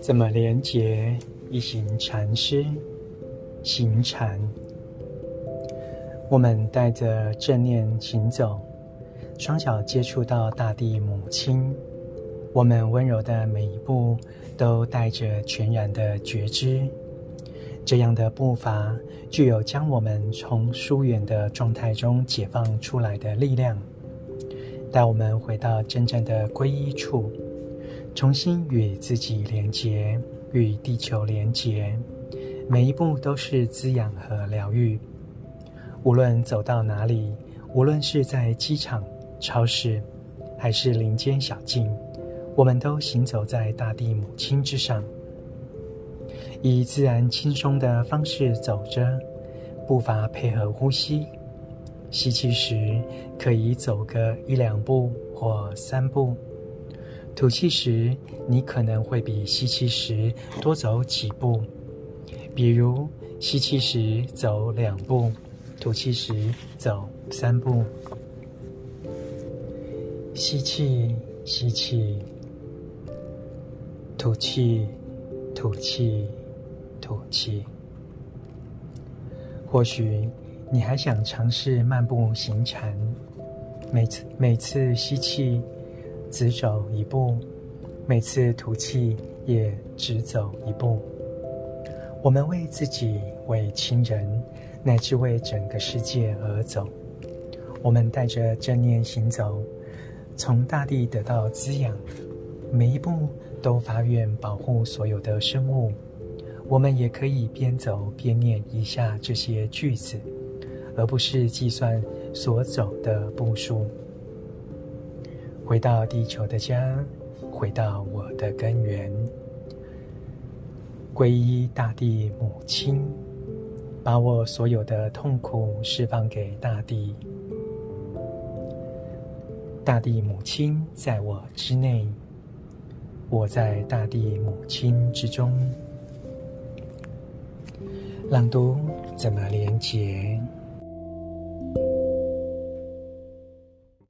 怎么连接一行禅师行禅？我们带着正念行走，双脚接触到大地母亲。我们温柔的每一步都带着全然的觉知。这样的步伐具有将我们从疏远的状态中解放出来的力量，带我们回到真正的皈依处。重新与自己连结，与地球连结，每一步都是滋养和疗愈。无论走到哪里，无论是在机场、超市，还是林间小径，我们都行走在大地母亲之上，以自然轻松的方式走着，步伐配合呼吸。吸气时，可以走个一两步或三步。吐气时，你可能会比吸气时多走几步，比如吸气时走两步，吐气时走三步。吸气，吸气，吐气，吐气，吐气。或许你还想尝试漫步行禅，每次每次吸气。只走一步，每次吐气也只走一步。我们为自己、为亲人，乃至为整个世界而走。我们带着正念行走，从大地得到滋养，每一步都发愿保护所有的生物。我们也可以边走边念以下这些句子，而不是计算所走的步数。回到地球的家，回到我的根源，皈依大地母亲，把我所有的痛苦释放给大地。大地母亲在我之内，我在大地母亲之中。朗读怎么连结？you